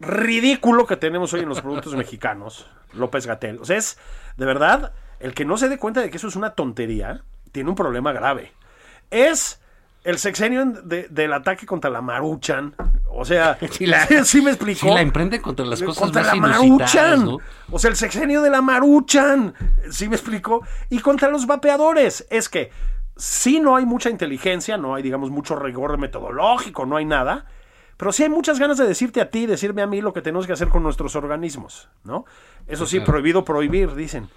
ridículo que tenemos hoy en los productos mexicanos, López Gatel. O sea, es de verdad el que no se dé cuenta de que eso es una tontería, tiene un problema grave. Es el sexenio de- del ataque contra la Maruchan. O sea, Sí, la- sí me explicó. La emprenden contra las cosas contra más la Maruchan. ¿no? O sea, el sexenio de la Maruchan. ¿Sí me explico? Y contra los vapeadores. Es que sí no hay mucha inteligencia, no hay, digamos, mucho rigor metodológico, no hay nada. Pero sí hay muchas ganas de decirte a ti, decirme a mí lo que tenemos que hacer con nuestros organismos, ¿no? Eso sí, prohibido prohibir, dicen.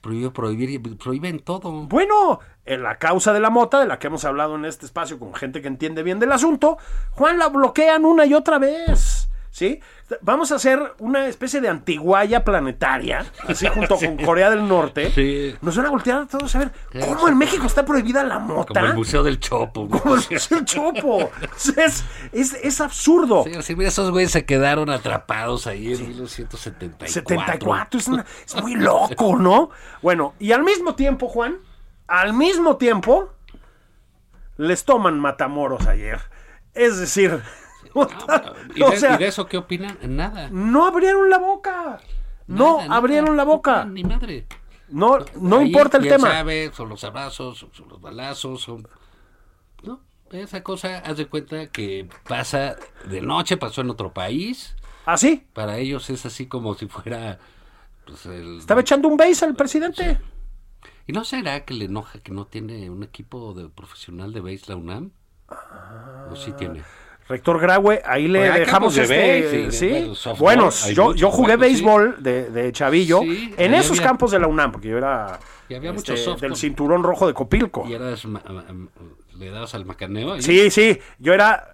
Prohibido prohibir, prohíben todo. Bueno, en la causa de la mota, de la que hemos hablado en este espacio con gente que entiende bien del asunto, Juan la bloquean una y otra vez. ¿Sí? Vamos a hacer una especie de antiguaya planetaria, así junto con Corea del Norte. Sí. Nos van a voltear a todos a ver cómo en México está prohibida la mota. Como el Museo del Chopo. ¿no? Como el Museo del Chopo. Es, es, es absurdo. Sí, mira, esos güeyes se quedaron atrapados ahí en 1974. 74, es, una- es muy loco, ¿no? Bueno, y al mismo tiempo, Juan, al mismo tiempo, les toman matamoros ayer. Es decir, ¿Y o de, sea, y de eso qué opinan? Nada. no abrieron la boca. No Nada, nada. abrieron la No boca. Ni madre. No, no Ahí, importa el tema. sabe, son los abrazos, son, los balazos, son... No, esa cosa, haz de cuenta que pasa de noche, pasó en otro país. Así. Para ellos es así como si fuera... Pues, el... Estaba echando un base al presidente. ¿Y no será que le enoja que no tiene un equipo de profesional de base la UNAM? ¿O sí tiene? Rector Graue, ahí le Pues dejamos de este, base, sí. y, bueno, softball, Bueno, hay yo, yo jugué sí. béisbol de, de chavillo Sí, en esos había- campos de la UNAM, porque yo era Y había este, mucho del cinturón rojo de Copilco. ¿Y eras le dabas al macaneo? ahí? Sí, sí, yo era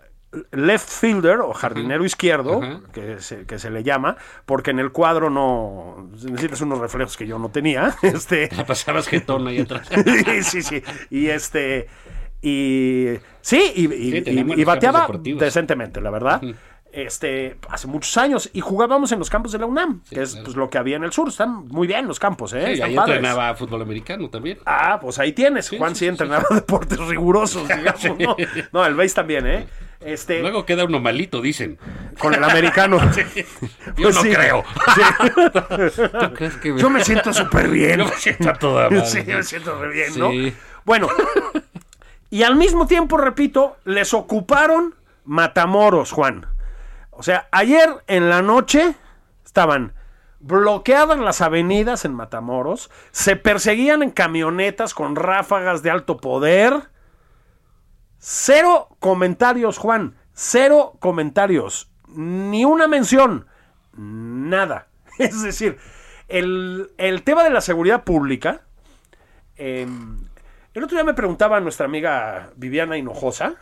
left fielder o jardinero izquierdo, que se, que se le llama, porque en el cuadro no necesitas unos reflejos que yo no tenía. Este, La pasabas jetón ahí atrás. sí, sí. Y este. Y. Sí, y, Sí, bateaba deportivos. decentemente, la verdad. Este, hace muchos años. Y jugábamos en los campos de la UNAM, que es claro. pues, lo que había en el sur. Están muy bien los campos, ¿eh? Sí, Están ahí padres. entrenaba fútbol americano también. Ah, pues ahí tienes. Juan sí, entrenaba deportes rigurosos, digamos, ¿no? No, el base también, ¿eh? Este, Luego queda uno malito, dicen. con el americano. Yo Pues no sí. creo. ¿Tú crees que Yo me siento súper bien. Yo me siento a toda madre. Sí, me siento re bien, Sí. ¿no? Bueno, Y al mismo tiempo, repito, les ocuparon Matamoros, Juan. O sea, ayer en la noche estaban bloqueadas las avenidas en Matamoros, se perseguían en camionetas con ráfagas de alto poder. Cero comentarios, Juan. Cero comentarios. Ni una mención. Nada. Es decir, el, el tema de la seguridad pública. eh, el otro día me preguntaba nuestra amiga Viviana Hinojosa,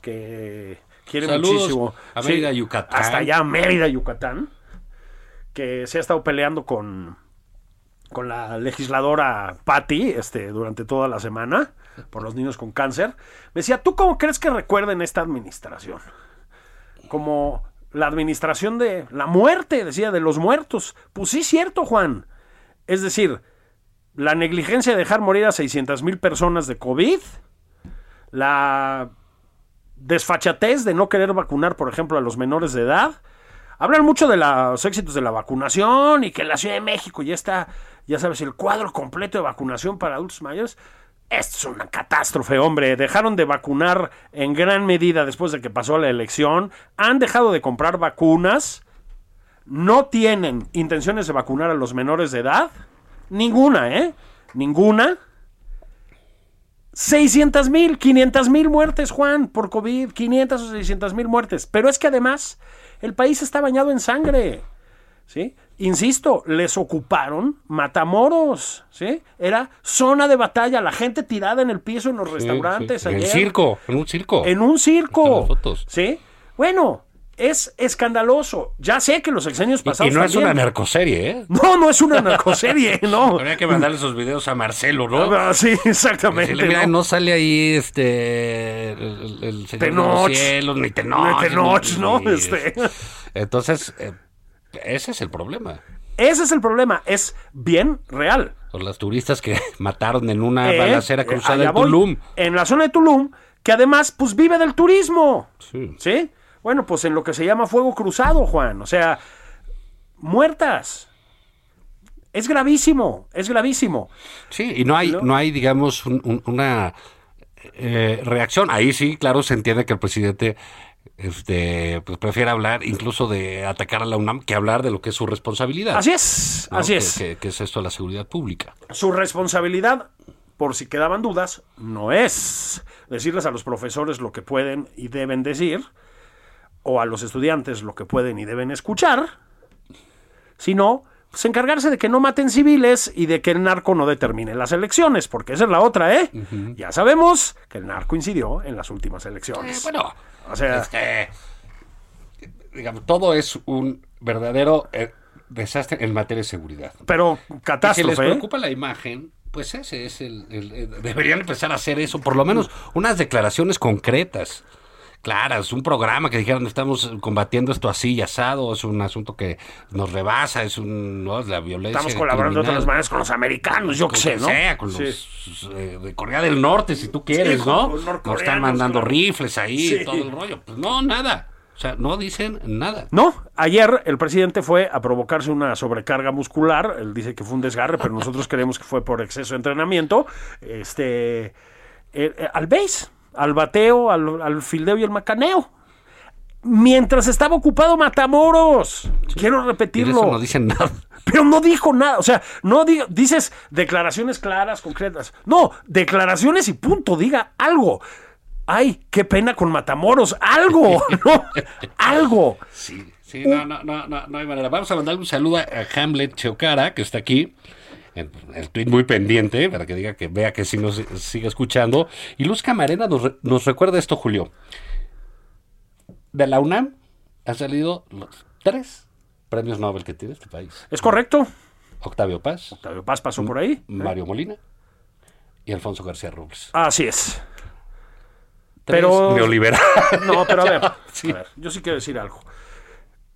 que quiere Saludos muchísimo. a Mérida, Yucatán. Hasta allá, Mérida, Yucatán. Que se ha estado peleando con, con la legisladora Patti este, durante toda la semana por los niños con cáncer. Me decía, ¿tú cómo crees que recuerden esta administración? Como la administración de la muerte, decía, de los muertos. Pues sí, cierto, Juan. Es decir, la negligencia de dejar morir a 600 mil personas de COVID, la desfachatez de no querer vacunar, por ejemplo, a los menores de edad. Hablan mucho de los éxitos de la vacunación y que la Ciudad de México ya está, ya sabes, el cuadro completo de vacunación para adultos mayores. Esto es una catástrofe, hombre. Dejaron de vacunar en gran medida después de que pasó la elección. Han dejado de comprar vacunas. No tienen intenciones de vacunar a los menores de edad. Ninguna, ¿eh? Ninguna. 600 mil, 500 mil muertes, Juan, por COVID. 500 o 600 mil muertes. Pero es que además el país está bañado en sangre. ¿Sí? Insisto, les ocuparon Matamoros, ¿sí? Era zona de batalla, la gente tirada en el piso en los restaurantes. Sí. En el ayer. circo, en un circo. En un circo. ¿Sí? Bueno, es escandaloso. Ya sé que los exenios Y- pasados. y no es una narcoserie, ¿eh? No, no es una narcoserie, no. Habría que mandarle esos videos a Marcelo, ¿no? Ah, Sí, exactamente. Decirle, mira, ¿no? no sale ahí este el, el señor de Tenoch. los cielos, ni Tenoch, Ni Tenoch, ni- ¿no? ni- Este. Entonces, eh, ese es el problema. Ese es el problema. Es bien real. Son las turistas que mataron en una Eh, balacera eh, cruzada en. Tulum. En la zona de Tulum, que además, pues vive del turismo. Sí. ¿Sí? Bueno, pues en lo que se llama fuego cruzado, Juan. O sea, muertas. Es gravísimo, es gravísimo. Sí, y no hay, ¿No? no hay digamos, un- un- una eh, reacción. Ahí sí, claro, se entiende que el presidente este, pues, prefiere hablar incluso de atacar a la UNAM que hablar de lo que es su responsabilidad. Así es, ¿no? así Que- es. Que, que es esto de la seguridad pública. Su responsabilidad, por si quedaban dudas, no es decirles a los profesores lo que pueden y deben decir, o a los estudiantes lo que pueden y deben escuchar, sino pues, encargarse de que no maten civiles y de que el narco no determine las elecciones, porque esa es la otra, ¿eh? Ya sabemos que el narco incidió en las últimas Eh, elecciones. bueno, O sea- este, digamos, todo es un verdadero eh, desastre en materia de seguridad. Pero Y si les catástrofe, ¿eh? preocupa la imagen, pues ese es el, el- el- Deberían empezar a hacer eso, por lo menos unas declaraciones concretas, claras, un programa que dijeran estamos combatiendo esto así y asado, es un asunto que nos rebasa, es un, ¿no? es la violencia. Estamos colaborando de otras maneras con los americanos, yo qué sé, ¿no? sea, con Sí. los eh, de Corea del Norte, si tú quieres, ¿no? Nos están mandando claro. rifles ahí, Sí. todo el rollo. Pues no, nada. O sea, no dicen nada. No, ayer el presidente fue a provocarse una sobrecarga muscular. Él dice que fue un desgarre, pero nosotros creemos que fue por exceso de entrenamiento. Este, eh, eh, al base, al bateo, al, al fildeo y el macaneo. Mientras estaba ocupado Matamoros. Quiero repetirlo. eso no dicen nada. Pero no dijo nada, o sea, no diga, dices declaraciones claras, concretas. No, declaraciones y punto, diga algo. Ay, qué pena con Matamoros, algo, ¿no? algo. Sí, sí, no, no, no, no, no hay manera. Vamos a mandarle un saludo a Hamlet Cheocara, que está aquí. El tweet muy pendiente, para que diga que vea que sí nos sigue escuchando. Y Luz Camarena nos, re- nos recuerda esto, Julio. De la UNAM han salido los tres premios Nobel que tiene este país. Es correcto. Octavio Paz, Octavio Paz pasó por ahí. Mario Molina y Alfonso García Robles. Así es. Tres Pero- neoliberal. No, pero a ver, Sí. a ver, yo sí quiero decir algo.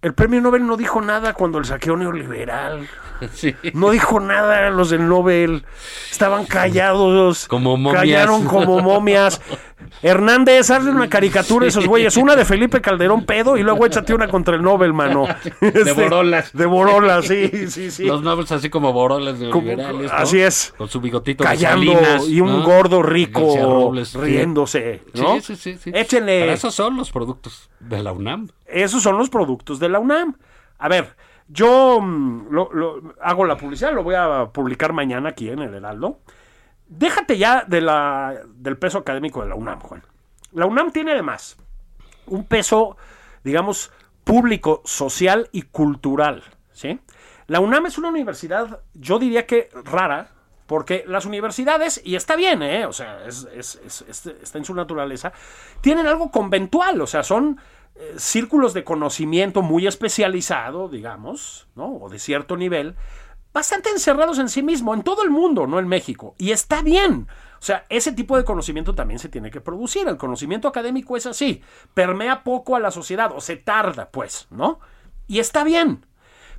El premio Nobel no dijo nada cuando el saqueo neoliberal. Sí. No dijo nada los del Nobel. Estaban callados. Como momias. Callaron como momias. Hernández, hazle una caricatura a esos güeyes. Una de Felipe Calderón pedo y luego échate una contra el Nobel, mano. De Borolas. De Borolas, sí, sí, sí. Los nobles así como borolas de Como- liberales, ¿no? así es. Con su bigotito de Callando Salinas, y un ¿no? gordo rico Robles, riéndose, ¿no? Sí, sí, sí, sí. Échenle. Pero esos son los productos de la UNAM. Esos son los productos de la UNAM. A ver, yo mm, lo- lo- hago la publicidad, lo voy a publicar mañana aquí en el Heraldo. Déjate ya de la, del peso académico de la UNAM, Juan. La UNAM tiene además un peso, digamos, público, social y cultural. ¿sí? La UNAM es una universidad, yo diría que rara, porque las universidades, y está bien, ¿eh? o sea, es- es- es- es- está en su naturaleza, tienen algo conventual, o sea, son eh, círculos de conocimiento muy especializado, digamos, ¿no? o de cierto nivel, bastante encerrados en sí mismo, en todo el mundo, no en México. Y está bien. O sea, ese tipo de conocimiento también se tiene que producir. El conocimiento académico es así. Permea poco a la sociedad, o se tarda, pues, ¿no? Y está bien.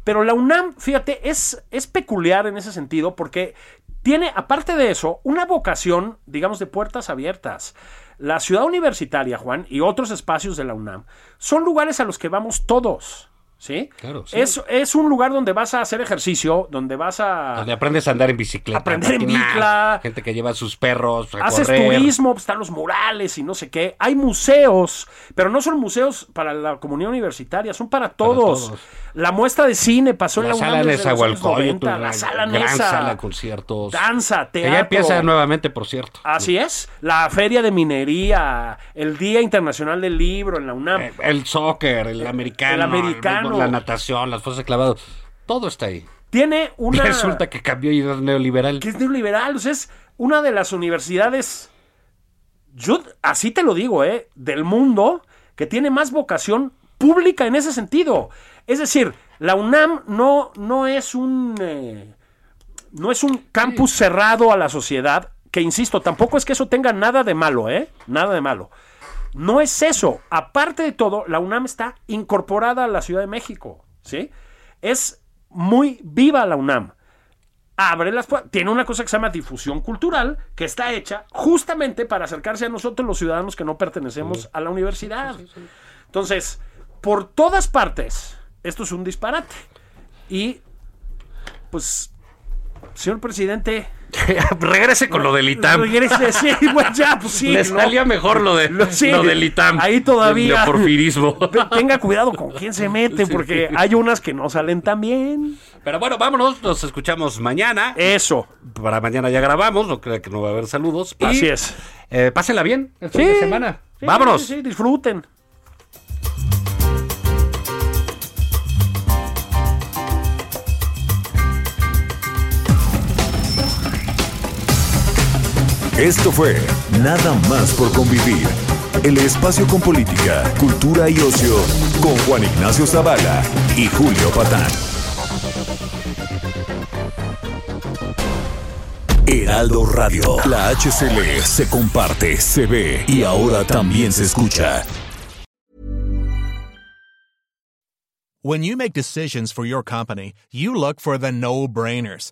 Pero la UNAM, fíjate, es, es peculiar en ese sentido porque tiene, aparte de eso, una vocación, digamos, de puertas abiertas. La ciudad universitaria, Juan, y otros espacios de la UNAM, son lugares a los que vamos todos. ¿Sí? Claro, sí. Es, es un lugar donde vas a hacer ejercicio, donde vas a... Donde aprendes a andar en bicicleta. Aprender en bicla. Gente que lleva sus perros a Haces correr. turismo, están los murales y no sé qué. Hay museos, pero no son museos para la comunidad universitaria, son para todos. todos. La muestra de cine pasó La en la sala Nezahualcóyotl, 90, la una sala gran Nesa, sala de conciertos. danza, Que teatro. ya empieza nuevamente, por cierto. Así es, la feria de minería, el Día Internacional del Libro en la UNAM. Eh, El soccer, el americano, El americano. La natación, las fuerzas de clavado. Todo está ahí. Tiene Y una... resulta que cambió y es neoliberal. que es neoliberal, o sea, es una de las universidades, yo así te lo digo, ¿eh? del mundo que tiene más vocación pública en ese sentido. Es decir, la UNAM no, no es un eh, no es un campus cerrado a la sociedad, que insisto, tampoco es que eso tenga nada de malo, ¿eh? Nada de malo. No es eso. Aparte de todo, la UNAM está incorporada a la Ciudad de México, ¿sí? Es muy viva la UNAM abre las puertas. Tiene una cosa que se llama difusión cultural, que está hecha justamente para acercarse a nosotros los ciudadanos que no pertenecemos a la universidad. Entonces, por todas partes, esto es un disparate. Y, pues, señor presidente... Regrese con lo del ITAM. regrese, sí, bueno, ya, pues sí. Le ¿no? salía mejor lo, de, Lo- sí, lo del ITAM. ahí todavía. Te- Tenga cuidado con quién se mete, porque hay unas que no salen tan bien. Pero bueno, vámonos. Nos escuchamos mañana. Eso. Para mañana ya grabamos. No creo que no va a haber saludos. Y, Así es. eh, pásenla bien el fin de semana. vámonos. Sí, disfruten. Esto fue Nada más por convivir. El espacio con política, cultura y ocio con Juan Ignacio Zavala y Julio Patán. Heraldo Radio. La HCL se comparte, se ve y ahora también se escucha. You make decisions for your company, you look for the no brainers.